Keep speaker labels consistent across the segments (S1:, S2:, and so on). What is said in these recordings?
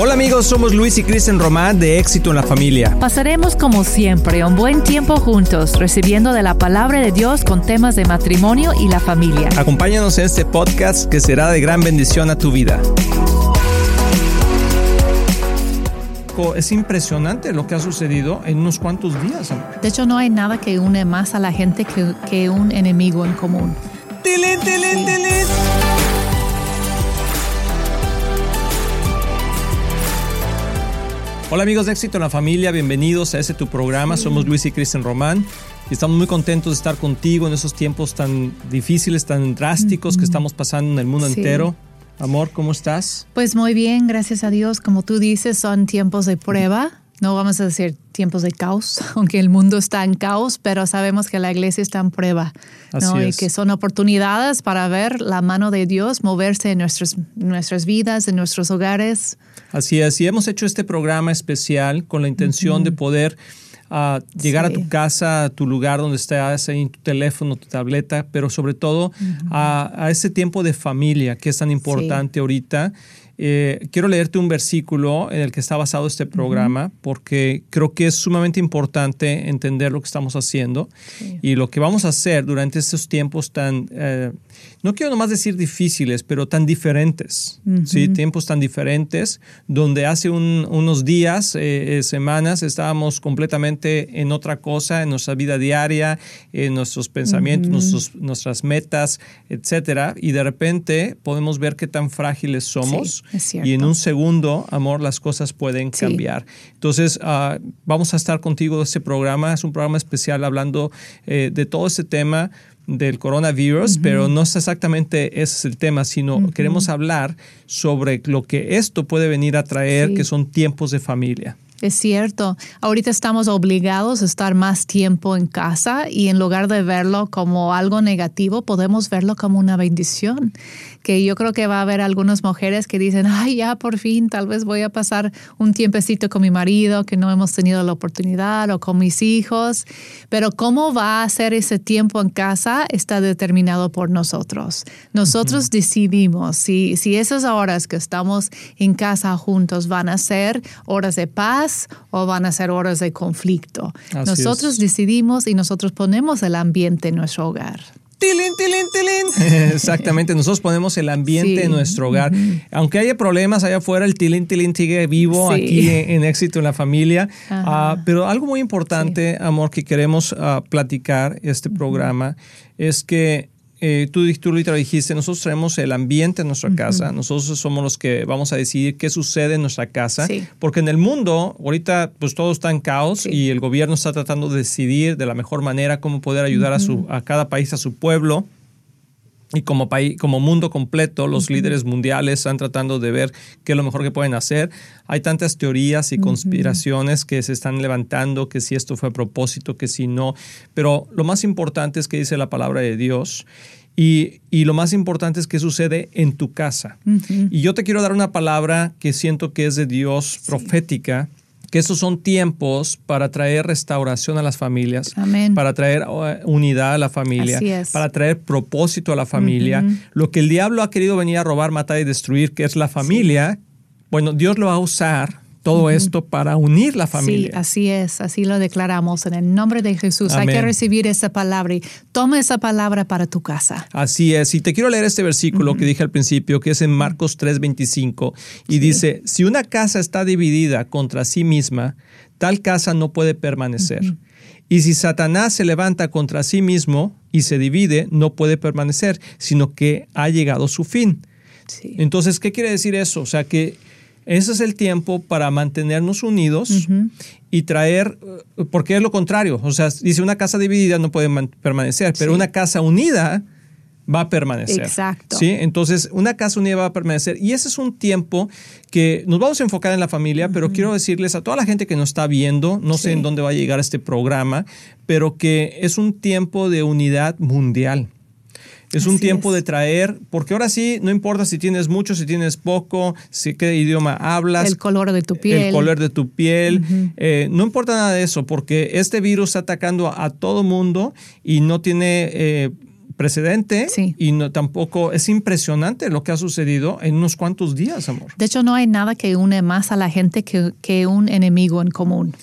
S1: Hola amigos, somos Luis y Kristen Román de Éxito en la Familia.
S2: Pasaremos como siempre un buen tiempo juntos, recibiendo de la palabra de Dios con temas de matrimonio y la familia.
S1: Acompáñanos en este podcast que será de gran bendición a tu vida. Es impresionante lo que ha sucedido en unos cuantos días. Amor.
S2: De hecho, no hay nada que une más a la gente que, que un enemigo en común.
S1: ¡Tilín, tilín, tilín! Hola amigos de Éxito en la Familia, bienvenidos a este tu programa. Somos Luis y Kristen Román y estamos muy contentos de estar contigo en esos tiempos tan difíciles, tan drásticos que estamos pasando en el mundo
S2: Sí.
S1: entero. Amor, ¿cómo estás?
S2: Pues muy bien, gracias a Dios. Como tú dices, son tiempos de prueba. No vamos a decir tiempos de caos, aunque el mundo está en caos, pero sabemos que la iglesia está en prueba. ¿no? Y que son oportunidades para ver la mano de Dios moverse en nuestras, nuestras vidas, en nuestros hogares.
S1: Así es, y hemos hecho este programa especial con la intención de poder ah, llegar a tu casa, a tu lugar donde estás, en tu teléfono, tu tableta, pero sobre todo a, a ese tiempo de familia que es tan importante ahorita. Eh, quiero leerte un versículo en el que está basado este programa porque creo que es sumamente importante entender lo que estamos haciendo y lo que vamos a hacer durante estos tiempos tan, eh, no quiero nomás decir difíciles, pero tan diferentes, ¿sí? Tiempos tan diferentes, donde hace un- unos días, eh, eh, semanas, estábamos completamente en otra cosa, en nuestra vida diaria, en nuestros pensamientos, nuestros- nuestras metas, etcétera, y de repente podemos ver qué tan frágiles somos y en un segundo, amor, las cosas pueden
S2: Sí.
S1: cambiar. Entonces, ah, vamos a estar contigo en este programa. Es un programa especial hablando eh, de todo este tema del coronavirus, pero no es exactamente ese es el tema, sino queremos hablar sobre lo que esto puede venir a traer,
S2: Sí.
S1: que son tiempos de familia.
S2: Es cierto. Ahorita estamos obligados a estar más tiempo en casa y en lugar de verlo como algo negativo, podemos verlo como una bendición. Que yo creo que va a haber algunas mujeres que dicen, ay, ya por fin, tal vez voy a pasar un tiempecito con mi marido que no hemos tenido la oportunidad o con mis hijos. Pero cómo va a ser ese tiempo en casa está determinado por nosotros. Nosotros decidimos si, si esas horas que estamos en casa juntos van a ser horas de paz o van a ser horas de conflicto.
S1: Así
S2: nosotros
S1: es.
S2: decidimos y nosotros ponemos el ambiente en nuestro hogar.
S1: Tilín, tilín, tilín. Exactamente, nosotros ponemos el ambiente
S2: Sí.
S1: en nuestro hogar. Aunque haya problemas allá afuera, el tilín, tilín sigue vivo
S2: Sí.
S1: aquí en, en Éxito en la Familia. Ah, pero algo muy importante, amor, que queremos ah, platicar este programa es que eh, tú, tú lo dijiste, nosotros traemos el ambiente en nuestra casa, nosotros somos los que vamos a decidir qué sucede en nuestra casa,
S2: Sí.
S1: porque en el mundo ahorita pues todo está en caos
S2: Sí.
S1: y el gobierno está tratando de decidir de la mejor manera cómo poder ayudar a, su, a cada país, a su pueblo. Y como, país, como mundo completo, los líderes mundiales están tratando de ver qué es lo mejor que pueden hacer. Hay tantas teorías y conspiraciones que se están levantando, que si esto fue a propósito, que si no. Pero lo más importante es que dice la palabra de Dios. Y, y lo más importante es que sucede en tu casa. Y yo te quiero dar una palabra que siento que es de Dios profética, que esos son tiempos para traer restauración a las familias,
S2: Amén.
S1: para traer uh, unidad a la familia, para traer propósito a la familia. Lo que el diablo ha querido venir a robar, matar y destruir, que es la familia, bueno, Dios lo va a usar todo esto para unir la
S2: Sí,
S1: familia.
S2: así es, así lo declaramos en el nombre de Jesús. Hay que recibir esa palabra y toma esa palabra para tu casa.
S1: Así es, y te quiero leer este versículo que dije al principio, que es en Marcos 3:25, y dice, si una casa está dividida contra sí misma, tal casa no puede permanecer. Y si Satanás se levanta contra sí mismo y se divide, no puede permanecer, sino que ha llegado su fin.
S2: Sí.
S1: Entonces, ¿qué quiere decir eso? O sea, que ese es el tiempo para mantenernos unidos y traer, porque es lo contrario. O sea, dice una casa dividida no puede man- permanecer, pero
S2: Sí.
S1: una casa unida va a permanecer.
S2: Exacto.
S1: ¿sí? Entonces, una casa unida va a permanecer. Y ese es un tiempo que nos vamos a enfocar en la familia, pero quiero decirles a toda la gente que nos está viendo, no sé en dónde va a llegar este programa, pero que es un tiempo de unidad mundial. Es un tiempo
S2: es.
S1: de traer, porque ahora sí, no importa si tienes mucho, si tienes poco, si qué idioma hablas.
S2: El color de tu piel.
S1: El color de tu piel. eh, no importa nada de eso, porque este virus está atacando a todo mundo y no tiene eh, precedente y no, tampoco es impresionante lo que ha sucedido en unos cuantos días, amor.
S2: De hecho, no hay nada que une más a la gente que, que un enemigo en común.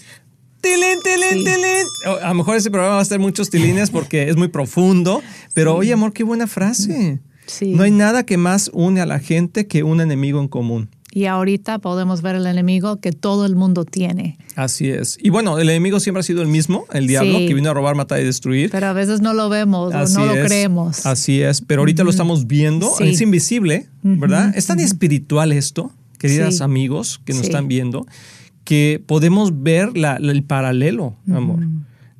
S1: Tilín, tilín, tilín. A lo mejor ese programa va a tener muchos tilines porque es muy profundo, pero oye, amor, qué buena frase. No hay nada que más une a la gente que un enemigo en común.
S2: Y ahorita podemos ver el enemigo que todo el mundo tiene.
S1: Así es. Y bueno, el enemigo siempre ha sido el mismo, el diablo, que vino a robar, matar y destruir.
S2: Pero a veces no lo vemos o no lo creemos.
S1: Así es. Pero ahorita lo estamos viendo. Es invisible, ¿verdad? Es tan espiritual esto, queridas amigos que nos están viendo, que podemos ver el paralelo, amor,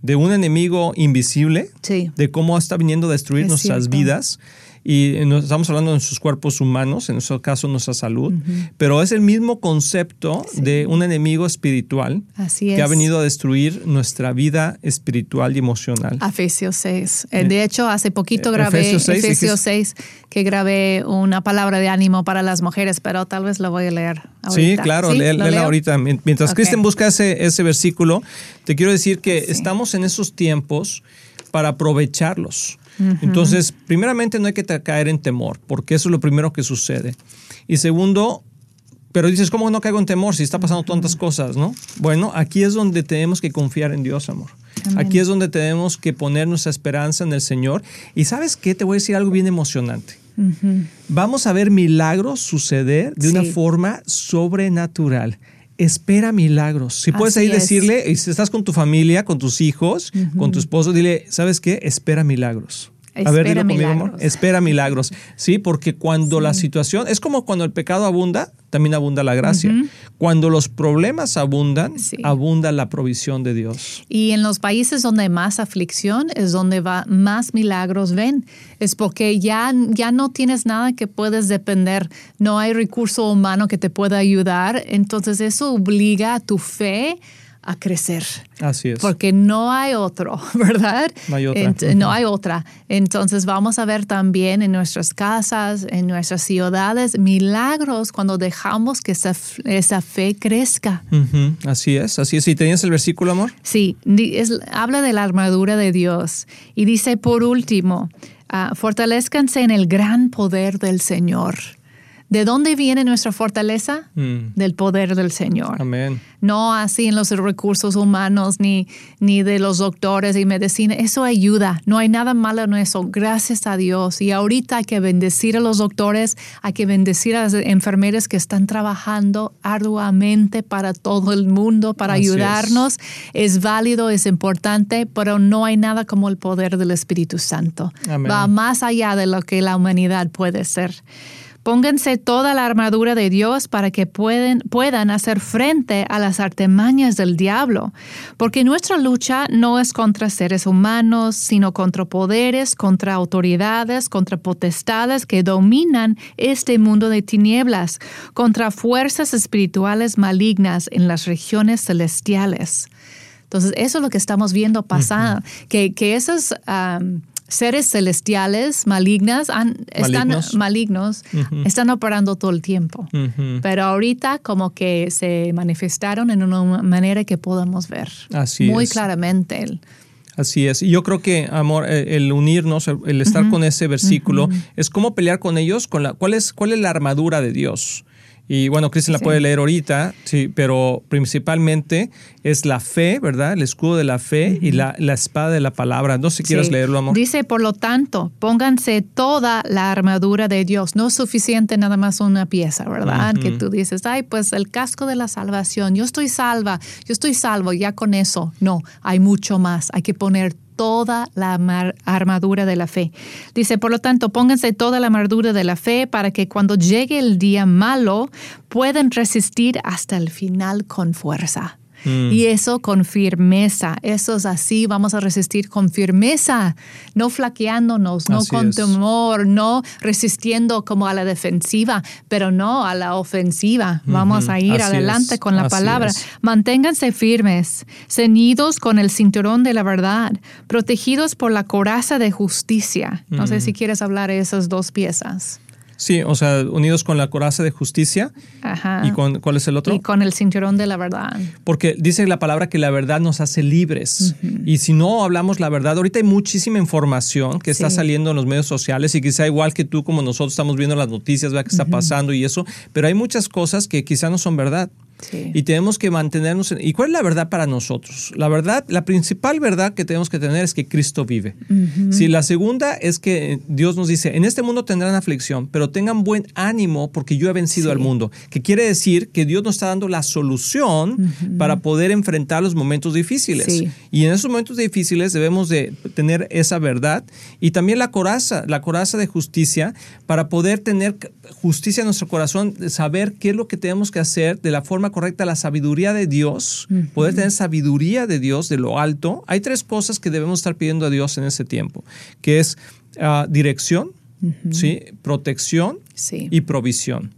S1: de un enemigo invisible, de cómo está viniendo a destruir nuestras vidas y estamos hablando de sus cuerpos humanos, en nuestro caso nuestra salud, pero es el mismo concepto de un enemigo espiritual que ha venido a destruir nuestra vida espiritual y emocional.
S2: Efesios 6. Eh, de hecho, hace poquito eh, grabé Efesios 6, que grabé una palabra de ánimo para las mujeres, pero tal vez lo voy a leer ahorita.
S1: Sí, claro, ¿Sí? léela ahorita. Mientras Cristian busca ese, ese versículo, te quiero decir que estamos en esos tiempos para aprovecharlos. Entonces, primeramente no hay que caer en temor, porque eso es lo primero que sucede. Y segundo, pero dices, ¿cómo no caigo en temor si está pasando tantas cosas, no? Bueno, aquí es donde tenemos que confiar en Dios, amor. Aquí es donde tenemos que poner nuestra esperanza en el Señor. Y sabes qué, te voy a decir algo bien emocionante. Vamos a ver milagros suceder de una forma sobrenatural espera milagros. Si puedes ahí decirle, si estás con tu familia, con tus hijos, con tu esposo, dile, ¿sabes qué? Espera milagros. A ver, dilo conmigo, amor. Espera milagros. Sí, porque cuando la situación, es como cuando el pecado abunda, también abunda la gracia. Cuando los problemas abundan, abunda la provisión de Dios.
S2: Y en los países donde hay más aflicción es donde va, más milagros ven. Es porque ya, ya no tienes nada que puedes depender, no hay recurso humano que te pueda ayudar. Entonces eso obliga a tu fe a crecer.
S1: Así es.
S2: Porque no hay otro, ¿verdad?
S1: No hay otra.
S2: no hay otra. Entonces vamos a ver también en nuestras casas, en nuestras ciudades, milagros cuando dejamos que esa, esa fe crezca.
S1: Así es, así es. ¿Y tenías el versículo, amor?
S2: Sí, habla de la armadura de Dios y dice por último, uh, fortalezcanse en el gran poder del Señor. ¿De dónde viene nuestra fortaleza? Mm. Del poder del Señor.
S1: Amén.
S2: No así en los recursos humanos ni, ni de los doctores y medicina. Eso ayuda. No hay nada malo en eso. Gracias a Dios. Y ahorita hay que bendecir a los doctores, hay que bendecir a las enfermeras que están trabajando arduamente para todo el mundo, para ayudarnos. Es. válido, es importante, pero no hay nada como el poder del Espíritu Santo. Va más allá de lo que la humanidad puede ser. Pónganse toda la armadura de Dios para que pueden, puedan hacer frente a las artimañas del diablo, porque nuestra lucha no es contra seres humanos, sino contra poderes, contra autoridades, contra potestades que dominan este mundo de tinieblas, contra fuerzas espirituales malignas en las regiones celestiales. Entonces, eso es lo que estamos viendo pasar, que, que esas seres celestiales malignas están malignos, están operando todo el tiempo. Pero ahorita como que se manifestaron en una manera que podemos ver muy claramente.
S1: Así es. Y yo creo que, amor, eh, el unirnos, el estar con ese versículo, es como pelear con ellos, con la, ¿cuál, es, ¿cuál es la armadura de Dios? Y bueno, Cristian la puede leer ahorita, sí, pero principalmente es la fe, ¿verdad? El escudo de la fe y la, espada de la palabra. No sé si quieres leerlo, amor.
S2: Dice, por lo tanto, pónganse toda la armadura de Dios. No es suficiente nada más una pieza, ¿verdad? Que tú dices, ay, pues el casco de la salvación. Yo estoy salva, yo estoy salvo, ya con eso. No, hay mucho más. Hay que poner toda la armadura de la fe. Dice, por lo tanto, pónganse toda la armadura de la fe para que cuando llegue el día malo puedan resistir hasta el final con fuerza. Mm. Y eso con firmeza, eso es así, vamos a resistir con firmeza, no flaqueándonos, no con temor, no resistiendo como a la defensiva, pero no a la ofensiva. Vamos a ir adelante con la palabra. Manténganse firmes, ceñidos con el cinturón de la verdad, protegidos por la coraza de justicia. No sé si quieres hablar de esas dos piezas.
S1: Sí, o sea, unidos con la coraza de justicia.
S2: Ajá.
S1: ¿Y con cuál es el otro?
S2: Y con el cinturón de la verdad.
S1: Porque dice la palabra que la verdad nos hace libres. Y si no hablamos la verdad, ahorita hay muchísima información que está saliendo en los medios sociales y quizá igual que tú, como nosotros estamos viendo las noticias, vea qué está pasando y eso, pero hay muchas cosas que quizá no son verdad.
S2: Sí.
S1: Y tenemos que mantenernos. en- ¿Y cuál es la verdad para nosotros? La verdad, la principal verdad que tenemos que tener es que Cristo vive. Si la segunda es que Dios nos dice: En este mundo tendrán aflicción, pero tengan buen ánimo porque yo he vencido
S2: Sí.
S1: al mundo. Que quiere decir que Dios nos está dando la solución para poder enfrentar los momentos difíciles.
S2: Sí.
S1: Y en esos momentos difíciles debemos de tener esa verdad y también la coraza, la coraza de justicia para poder tener justicia en nuestro corazón, saber qué es lo que tenemos que hacer de la forma correcta, la sabiduría de Dios, poder tener sabiduría de Dios de lo alto. Hay tres cosas que debemos estar pidiendo a Dios en ese tiempo, que es ah, dirección, ¿sí? protección
S2: Sí.
S1: y provisión.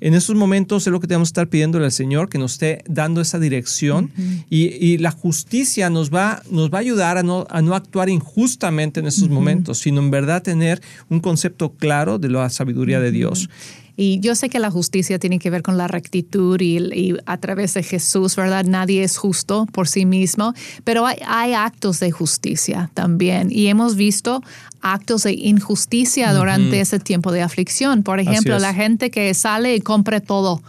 S1: En esos momentos es lo que tenemos que estar pidiéndole al Señor, que nos esté dando esa dirección y, y la justicia nos va, nos va a ayudar a no, a no actuar injustamente en esos momentos, sino en verdad tener un concepto claro de la sabiduría de Dios.
S2: Y yo sé que la justicia tiene que ver con la rectitud y, y a través de Jesús, ¿verdad? Nadie es justo por sí mismo, pero hay, hay actos de justicia también. Y hemos visto actos de injusticia durante ese tiempo de aflicción. Por ejemplo, la gente que sale y compra todo.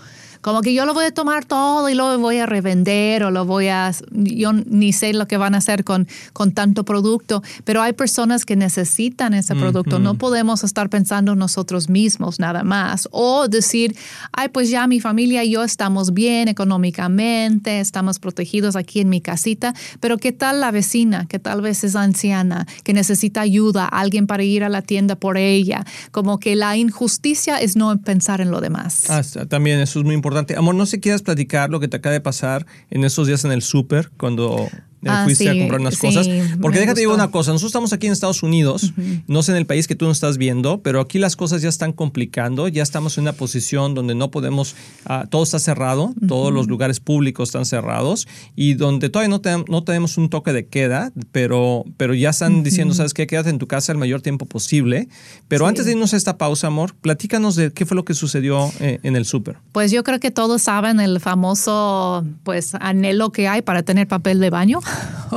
S2: Como que yo lo voy a tomar todo y lo voy a revender o lo voy a... Yo ni sé lo que van a hacer con, con tanto producto, pero hay personas que necesitan ese producto. No podemos estar pensando nosotros mismos nada más. O decir, ay, pues ya mi familia y yo estamos bien económicamente, estamos protegidos aquí en mi casita, pero ¿qué tal la vecina que tal vez es anciana, que necesita ayuda, alguien para ir a la tienda por ella? Como que la injusticia es no pensar en lo demás.
S1: Ah, también eso es muy importante. Amor, no sé quieras platicar lo que te acaba de pasar en esos días en el súper cuando
S2: Ah,
S1: fuiste a comprar unas
S2: sí,
S1: cosas. Porque déjate digo una cosa, nosotros estamos aquí en Estados Unidos, no sé en el país que tú nos estás viendo, pero aquí las cosas ya están complicando, ya estamos en una posición donde no podemos, ah, todo está cerrado, todos los lugares públicos están cerrados y donde todavía no, te- no tenemos un toque de queda, pero, pero ya están diciendo, ¿sabes qué? Quédate en tu casa el mayor tiempo posible. Pero
S2: Sí.
S1: antes de irnos a esta pausa, amor, platícanos de qué fue lo que sucedió eh, en el súper.
S2: Pues yo creo que todos saben el famoso pues anhelo que hay para tener papel de baño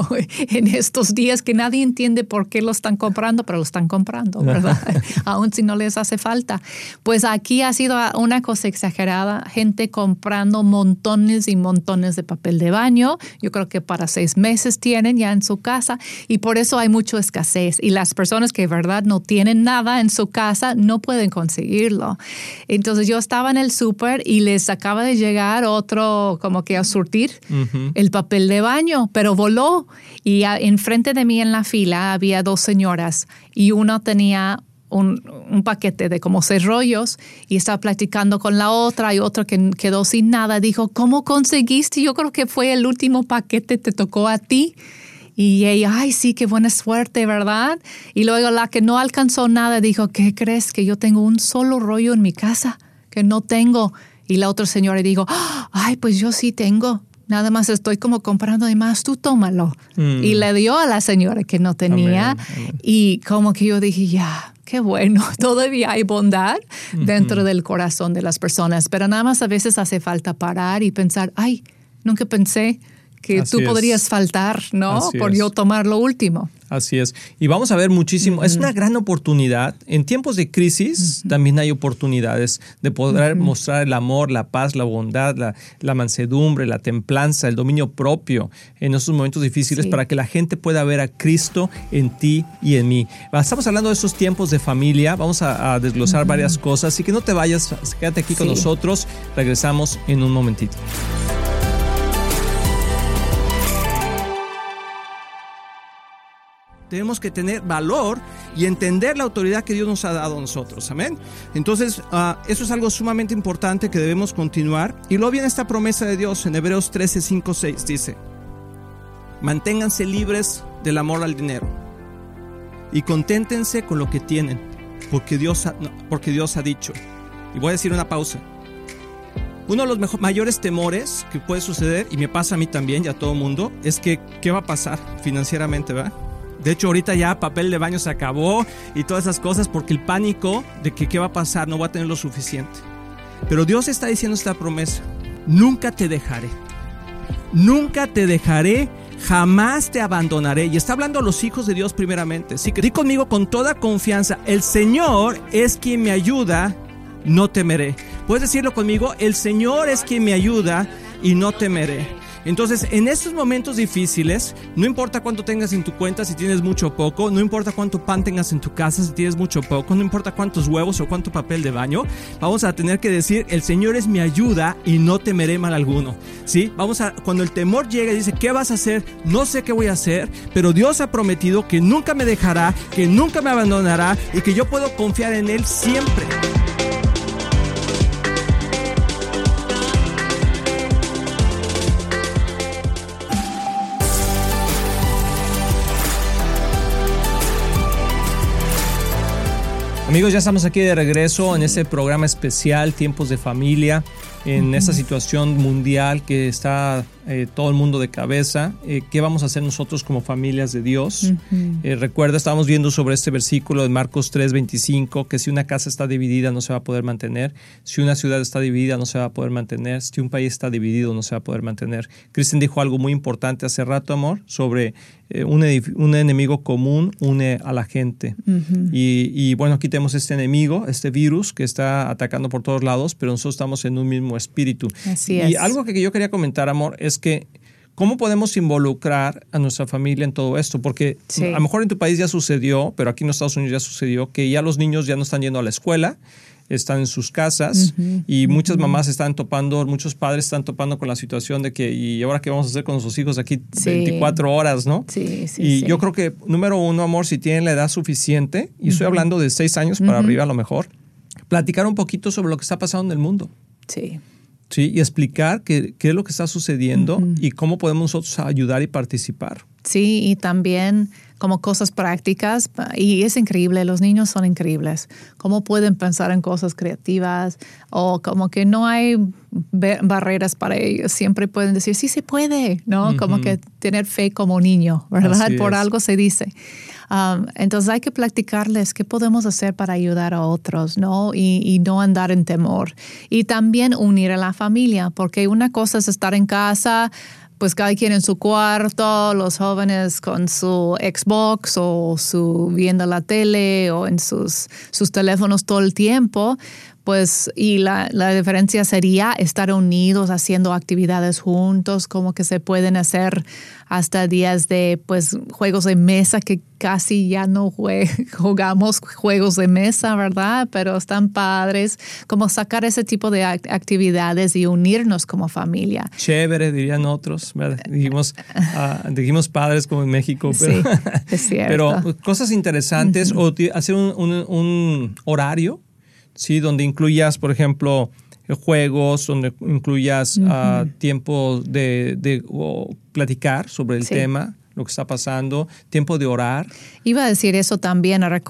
S2: en estos días que nadie entiende por qué lo están comprando, pero lo están comprando, ¿verdad? Aún si no les hace falta. Pues aquí ha sido una cosa exagerada, gente comprando montones y montones de papel de baño. Yo creo que para seis meses tienen ya en su casa y por eso hay mucha escasez. Y las personas que verdad no tienen nada en su casa no pueden conseguirlo. Entonces yo estaba en el súper y les acaba de llegar otro como que a surtir el papel de baño, pero voló. Y enfrente de mí en la fila había dos señoras y una tenía un, un paquete de como seis rollos y estaba platicando con la otra y otra que quedó sin nada. Dijo, ¿cómo conseguiste? Yo creo que fue el último paquete, te tocó a ti. Y ella, ay, sí, qué buena suerte, ¿verdad? Y luego la que no alcanzó nada dijo, ¿qué crees? Que yo tengo un solo rollo en mi casa, que no tengo. Y la otra señora dijo, ay, pues yo sí tengo. Nada más estoy como comprando de más, tú tómalo.
S1: Mm.
S2: Y le dio a la señora que no tenía.
S1: Amén, amén.
S2: Y como que yo dije, ya, qué bueno, todavía hay bondad dentro del corazón de las personas, pero nada más a veces hace falta parar y pensar, ay, nunca pensé que
S1: Así
S2: tú
S1: es.
S2: podrías faltar, ¿no?
S1: Así
S2: Por
S1: es.
S2: yo tomar lo último.
S1: Así es. Y vamos a ver muchísimo. Es una gran oportunidad. En tiempos de crisis también hay oportunidades de poder mostrar el amor, la paz, la bondad, la, la mansedumbre, la templanza, el dominio propio en esos momentos difíciles
S2: Sí.
S1: para que la gente pueda ver a Cristo en ti y en mí. Estamos hablando de esos tiempos de familia. Vamos a, a desglosar varias cosas. Así que no te vayas, quédate aquí con
S2: Sí.
S1: nosotros. Regresamos en un momentito. Tenemos que tener valor y entender la autoridad que Dios nos ha dado a nosotros. Amén. Entonces, ah, eso es algo sumamente importante que debemos continuar. Y luego viene esta promesa de Dios en Hebreos 13, 5, 6. Dice, manténganse libres del amor al dinero y conténtense con lo que tienen, porque Dios ha, porque Dios ha dicho. Y voy a decir una pausa. Uno de los mejor- mayores temores que puede suceder, y me pasa a mí también y a todo mundo, es que, ¿qué va a pasar financieramente, verdad? De hecho, ahorita ya papel de baño se acabó y todas esas cosas porque el pánico de que qué va a pasar no va a tener lo suficiente. Pero Dios está diciendo esta promesa. Nunca te dejaré. Nunca te dejaré jamás te abandonaré. Y está hablando a los hijos de Dios primeramente. Así que di conmigo con toda confianza, el Señor es quien me ayuda, no temeré. Puedes decirlo conmigo, el Señor es quien me ayuda y no temeré. Entonces, en estos momentos difíciles, no importa cuánto tengas en tu cuenta, si tienes mucho o poco, no importa cuánto pan tengas en tu casa, si tienes mucho o poco, no importa cuántos huevos o cuánto papel de baño, vamos a tener que decir, el Señor es mi ayuda y no temeré mal alguno. ¿Sí? Vamos a, cuando el temor llega y dice, ¿qué vas a hacer? No sé qué voy a hacer, pero Dios ha prometido que nunca me dejará, que nunca me abandonará y que yo puedo confiar en Él siempre. Amigos, ya estamos aquí de regreso en este programa especial, Tiempos de Familia, en esta situación mundial que está eh, todo el mundo de cabeza. Eh, ¿Qué vamos a hacer nosotros como familias de Dios? Eh, recuerda, estábamos viendo sobre este versículo de Marcos 3:25, que si una casa está dividida no se va a poder mantener, si una ciudad está dividida no se va a poder mantener, si un país está dividido no se va a poder mantener. Cristian dijo algo muy importante hace rato, amor, sobre un, un, enemigo común une a la gente. y, y bueno, aquí tenemos este enemigo, este virus que está atacando por todos lados, pero nosotros estamos en un mismo espíritu.
S2: Así
S1: y algo que yo quería comentar, amor, es que ¿Cómo podemos involucrar a nuestra familia en todo esto? Porque a lo mejor en tu país ya sucedió, pero aquí en Estados Unidos ya sucedió, que ya los niños ya no están yendo a la escuela, están en sus casas y muchas mamás están topando, muchos padres están topando con la situación de que, ¿y ahora qué vamos a hacer con nuestros hijos aquí 24 horas, no?
S2: Sí, sí.
S1: Y yo creo que, número uno, amor, si tienen la edad suficiente, y estoy hablando de seis años para arriba a lo mejor, platicar un poquito sobre lo que está pasando en el mundo.
S2: Sí.
S1: Sí, y explicar qué, qué es lo que está sucediendo y cómo podemos nosotros ayudar y participar.
S2: Sí, y también como cosas prácticas, y es increíble, los niños son increíbles, cómo pueden pensar en cosas creativas o como que no hay barreras para ellos, siempre pueden decir, sí se puede, ¿no? Como que tener fe como niño, ¿verdad? Por algo se dice. Um, entonces hay que practicarles qué podemos hacer para ayudar a otros, ¿no? Y, y, no andar en temor. Y también unir a la familia, porque una cosa es estar en casa, pues cada quien en su cuarto, los jóvenes con su Xbox o su viendo la tele o en sus, sus teléfonos todo el tiempo, pues y la, la, diferencia sería estar unidos haciendo actividades juntos, como que se pueden hacer hasta días de pues juegos de mesa que casi ya no jugamos juegos de mesa, ¿verdad? Pero están padres, como sacar ese tipo de actividades y unirnos como familia.
S1: Chévere, dirían otros, Dijimos, uh, dijimos padres como en México, pero,
S2: sí, es cierto.
S1: pero cosas interesantes o hacer un, un, un horario ¿sí? Donde incluyas, por ejemplo, juegos, donde incluyas uh tiempo de, de platicar sobre el tema lo que está pasando, tiempo de orar.
S2: Iba a decir eso también, a,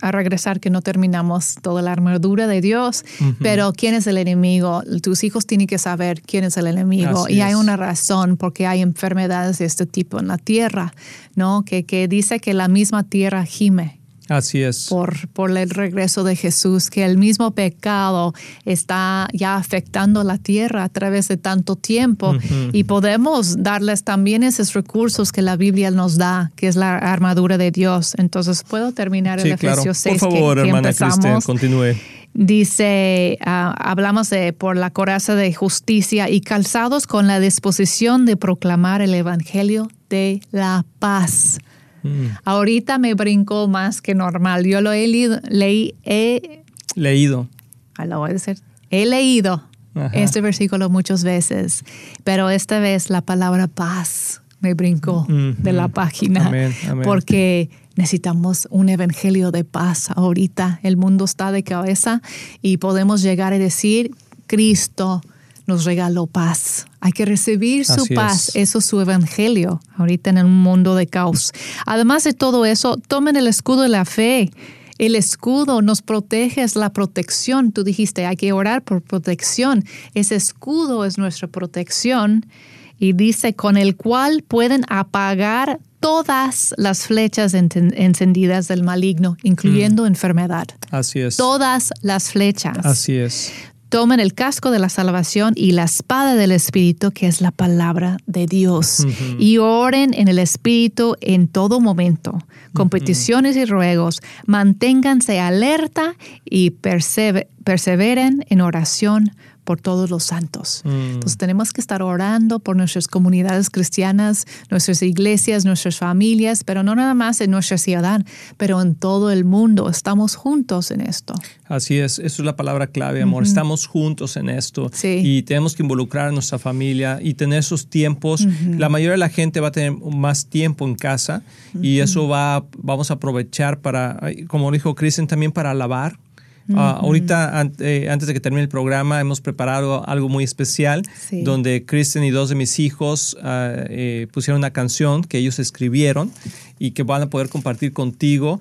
S2: a regresar que no terminamos toda la armadura de Dios, pero ¿quién es el enemigo? Tus hijos tienen que saber quién es el enemigo y hay una razón porque hay enfermedades de este tipo en la tierra, ¿no? Que, que dice que la misma tierra gime
S1: Así es.
S2: Por, por el regreso de Jesús, que el mismo pecado está ya afectando la tierra a través de tanto tiempo y podemos darles también esos recursos que la Biblia nos da, que es la armadura de Dios. Entonces, ¿puedo terminar el Efesios 6?
S1: Por favor, hermana Cristian, continúe.
S2: Dice, ah, hablamos de por la coraza de justicia y calzados con la disposición de proclamar el Evangelio de la paz Mm. Ahorita me brincó más que normal. Yo lo he leído. Leí, he,
S1: leído.
S2: Ah, lo voy a decir. He leído este versículo muchas veces, pero esta vez la palabra paz me brincó de la página. Porque necesitamos un evangelio de paz ahorita. El mundo está de cabeza y podemos llegar a decir, Cristo nos regaló paz. Hay que recibir su paz. Eso es su evangelio ahorita en un mundo de caos. Además de todo eso, tomen el escudo de la fe. El escudo nos protege, es la protección. Tú dijiste, hay que orar por protección. Ese escudo es nuestra protección y dice, con el cual pueden apagar todas las flechas encendidas del maligno, incluyendo mm. enfermedad.
S1: Así es.
S2: Todas las flechas.
S1: Así es.
S2: Tomen el casco de la salvación y la espada del Espíritu, que es la palabra de Dios, y oren en el Espíritu en todo momento, con peticiones y ruegos. Manténganse alerta y perseveren en oración por todos los santos. Mm. Entonces tenemos que estar orando por nuestras comunidades cristianas, nuestras iglesias, nuestras familias, pero no nada más en nuestra ciudad, pero en todo el mundo. Estamos juntos en esto.
S1: Así es, eso es la palabra clave, amor. Estamos juntos en esto y tenemos que involucrar a nuestra familia y tener esos tiempos. La mayoría de la gente va a tener más tiempo en casa y eso va, vamos a aprovechar para, como dijo Kristen, también para alabar, Ah, ahorita, eh, antes de que termine el programa, hemos preparado algo muy especial donde Kristen y dos de mis hijos ah, eh, pusieron una canción que ellos escribieron y que van a poder compartir contigo,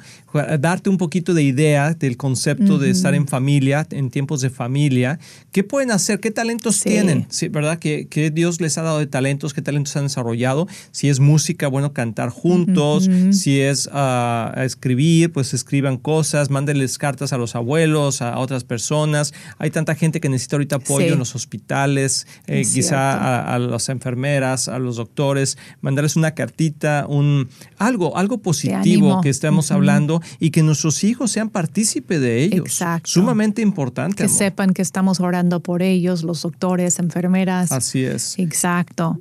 S1: darte un poquito de idea del concepto de estar en familia, en tiempos de familia. ¿Qué pueden hacer? ¿Qué talentos tienen? Sí, ¿Verdad? ¿Qué, Dios les ha dado de talentos? ¿Qué talentos han desarrollado? Si es música, bueno, cantar juntos. Si es uh, escribir, pues escriban cosas, mándenles cartas a los abuelos, a otras personas. Hay tanta gente que necesita ahorita apoyo en los hospitales, eh, quizá a, a, las enfermeras, a los doctores, mandarles una cartita, un algo algo, positivo que estamos hablando y que nuestros hijos sean partícipe de ellos. Exacto. Sumamente importante.
S2: Que sepan que estamos orando por ellos, los doctores, enfermeras.
S1: Así es.
S2: Exacto.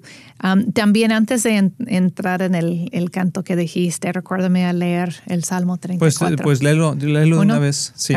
S2: también antes de entrar en el, canto que dijiste, recuérdame a leer el Salmo 34.
S1: Pues, pues léelo, léelo una vez. Sí.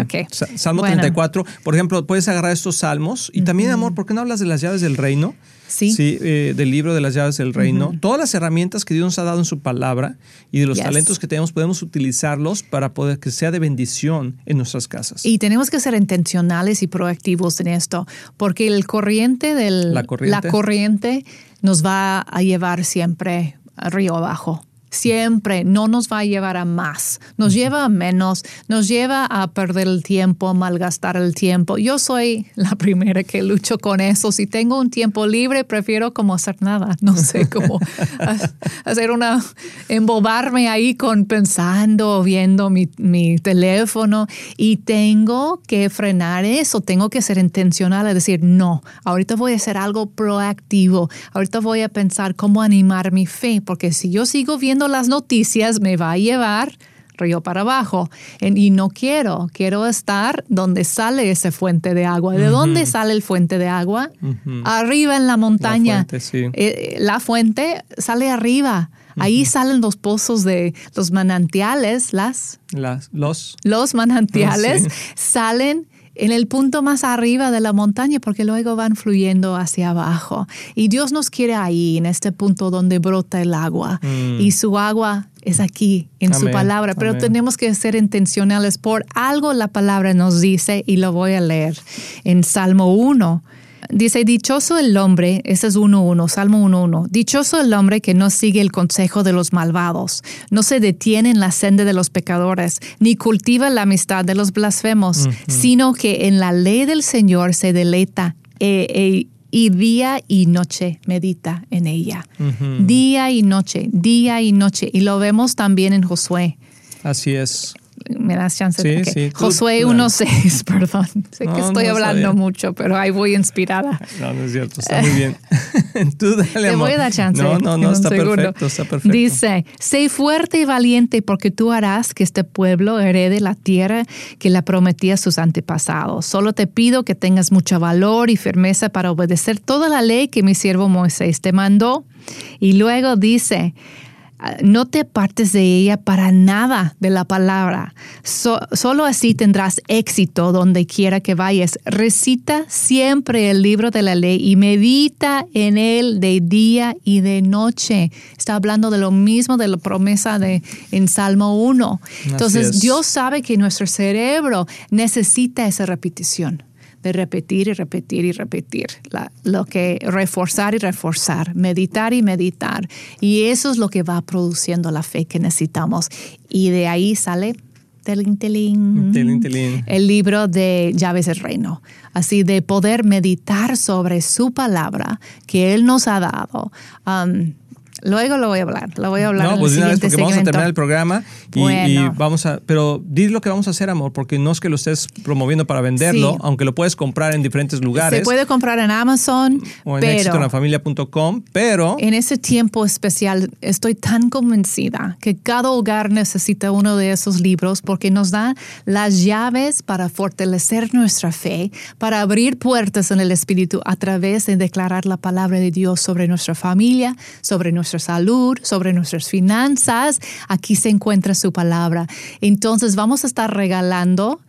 S1: Salmo 34. Por ejemplo, puedes agarrar estos salmos y también, amor, ¿por qué no hablas de las llaves del reino? Sí. Eh, del libro de las llaves del reino. Todas las herramientas que Dios nos ha dado en su palabra y de los talentos que tenemos, podemos utilizarlos para poder que sea de bendición en nuestras casas.
S2: Y tenemos que ser intencionales y proactivos en esto, porque el corriente del la corriente, la corriente nos va a llevar siempre río abajo siempre no nos va a llevar a más, nos lleva a menos, nos lleva a perder el tiempo, a malgastar el tiempo. Yo soy la primera que lucho con eso. Si tengo un tiempo libre, prefiero como hacer nada, no sé, cómo hacer una, embobarme ahí con pensando, viendo mi, mi teléfono y tengo que frenar eso, tengo que ser intencional a decir, no, ahorita voy a hacer algo proactivo, ahorita voy a pensar cómo animar mi fe, porque si yo sigo viendo las noticias me va a llevar río para abajo. Y no quiero, quiero estar donde sale ese fuente de agua. ¿De dónde sale el fuente de agua? Arriba en la montaña. La fuente, eh, la fuente sale arriba. Ahí salen los pozos de los manantiales, las...
S1: las los.
S2: Los manantiales salen en el punto más arriba de la montaña porque luego van fluyendo hacia abajo. Y Dios nos quiere ahí, en este punto donde brota el agua. Mm. Y su agua es aquí, en su palabra. Pero tenemos que ser intencionales. Por algo la palabra nos dice, y lo voy a leer en Salmo 1 Dice, dichoso el hombre, ese es 1.1, Salmo 1.1, dichoso el hombre que no sigue el consejo de los malvados, no se detiene en la senda de los pecadores, ni cultiva la amistad de los blasfemos, sino que en la ley del Señor se deleita eh, eh, y día y noche medita en ella. Día y noche, día y noche. Y lo vemos también en Josué.
S1: Así es
S2: me das chance. Sí, sí, Josué 1.6, perdón. Sé que estoy hablando mucho, pero ahí voy inspirada.
S1: No, no es cierto, está muy bien. Tú dale,
S2: Te voy a dar chance.
S1: No, no, no, está perfecto, está perfecto.
S2: Dice, sé fuerte y valiente porque tú harás que este pueblo herede la tierra que la prometía a sus antepasados. Solo te pido que tengas mucho valor y firmeza para obedecer toda la ley que mi siervo Moisés te mandó. Y luego dice, no te apartes de ella para nada de la palabra. solo así tendrás éxito donde quiera que vayas. Recita siempre el libro de la ley y medita en él de día y de noche. Está hablando de lo mismo de la promesa de en Salmo 1. Entonces, Dios sabe que nuestro cerebro necesita esa repetición de repetir y repetir y repetir, lo que reforzar y reforzar, meditar y meditar. Y eso es lo que va produciendo la fe que necesitamos. Y de ahí sale el libro de Llaves del Reino. Así de poder meditar sobre su palabra que Él nos ha dado. Um, Luego lo voy a hablar, lo voy a hablar.
S1: No,
S2: en
S1: pues de una vez porque vamos a
S2: segmento.
S1: terminar el programa y,
S2: Bueno.
S1: y vamos a, pero di lo que vamos a hacer, amor, porque no es que lo estés promoviendo para venderlo,
S2: Sí.
S1: aunque lo puedes comprar en diferentes lugares
S2: Se puede comprar en Amazon,
S1: o en
S2: pero
S1: éxitoenlafamilia.com, pero
S2: en ese tiempo especial estoy tan convencida que cada hogar necesita uno de esos libros porque nos da las llaves para fortalecer nuestra fe, para abrir puertas en el Espíritu a través de declarar la palabra de Dios sobre nuestra familia, sobre nuestra salud, sobre nuestras finanzas. Aquí se encuentra su palabra. Entonces vamos a estar regalando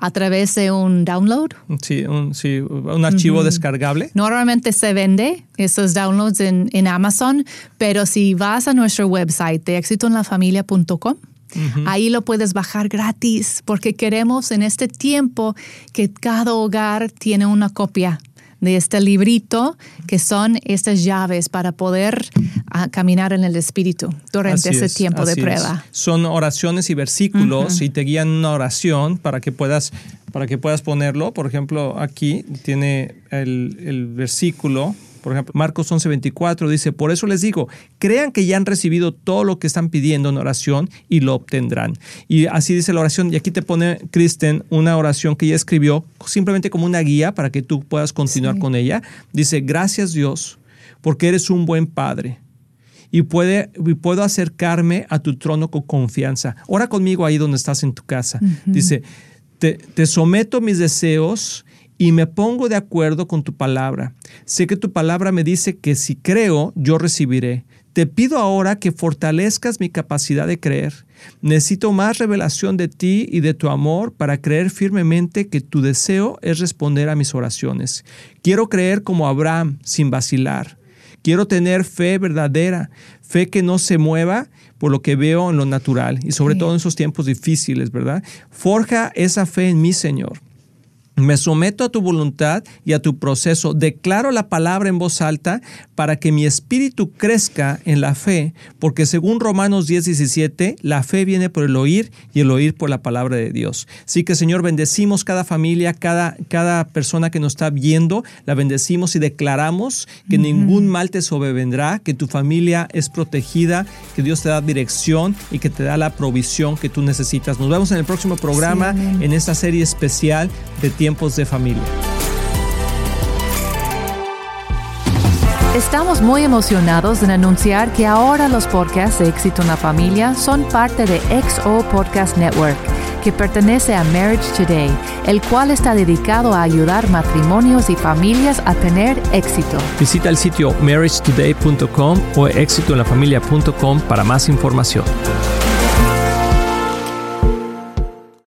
S2: a través de un download,
S1: sí, un, sí, un archivo descargable.
S2: Normalmente se vende esos downloads en, en Amazon, pero si vas a nuestro website de exitoenlafamilia.com, ahí lo puedes bajar gratis porque queremos en este tiempo que cada hogar tiene una copia de este librito que son estas llaves para poder ah, caminar en el espíritu durante
S1: Así
S2: ese
S1: es,
S2: tiempo de
S1: es.
S2: prueba.
S1: Son oraciones y versículos y te guían una oración para que puedas para que puedas ponerlo. Por ejemplo, aquí tiene el, el versículo. Por ejemplo, Marcos 11:24 dice, por eso les digo, crean que ya han recibido todo lo que están pidiendo en oración y lo obtendrán. Y así dice la oración. Y aquí te pone Kristen una oración que ella escribió simplemente como una guía para que tú puedas continuar
S2: Sí.
S1: con ella. Dice, gracias Dios, porque eres un buen padre y, puede, y puedo acercarme a tu trono con confianza. Ora conmigo ahí donde estás en tu casa. Dice, te, te someto mis deseos y me pongo de acuerdo con tu palabra. Sé que tu palabra me dice que si creo, yo recibiré. Te pido ahora que fortalezcas mi capacidad de creer. Necesito más revelación de ti y de tu amor para creer firmemente que tu deseo es responder a mis oraciones. Quiero creer como Abraham, sin vacilar. Quiero tener fe verdadera, fe que no se mueva por lo que veo en lo natural y sobre
S2: Sí.
S1: todo en esos tiempos difíciles, ¿verdad? Forja esa fe en mí, Señor. Me someto a tu voluntad y a tu proceso. Declaro la palabra en voz alta para que mi espíritu crezca en la fe, porque según Romanos 10, 17, la fe viene por el oír y el oír por la palabra de Dios. Así que Señor, bendecimos cada familia, cada, cada persona que nos está viendo, la bendecimos y declaramos que ningún mal te sobrevendrá, que tu familia es protegida, que Dios te da dirección y que te da la provisión que tú necesitas. Nos vemos en el próximo programa
S2: Sí,
S1: en esta serie especial de tiempos de familia.
S3: Estamos muy emocionados en anunciar que ahora los podcasts de Éxito en la Familia son parte de XO Podcast Network, que pertenece a Marriage Today, el cual está dedicado a ayudar matrimonios y familias a tener éxito.
S1: Visita el sitio marriagetoday.com o éxitoenlafamilia.com para más información.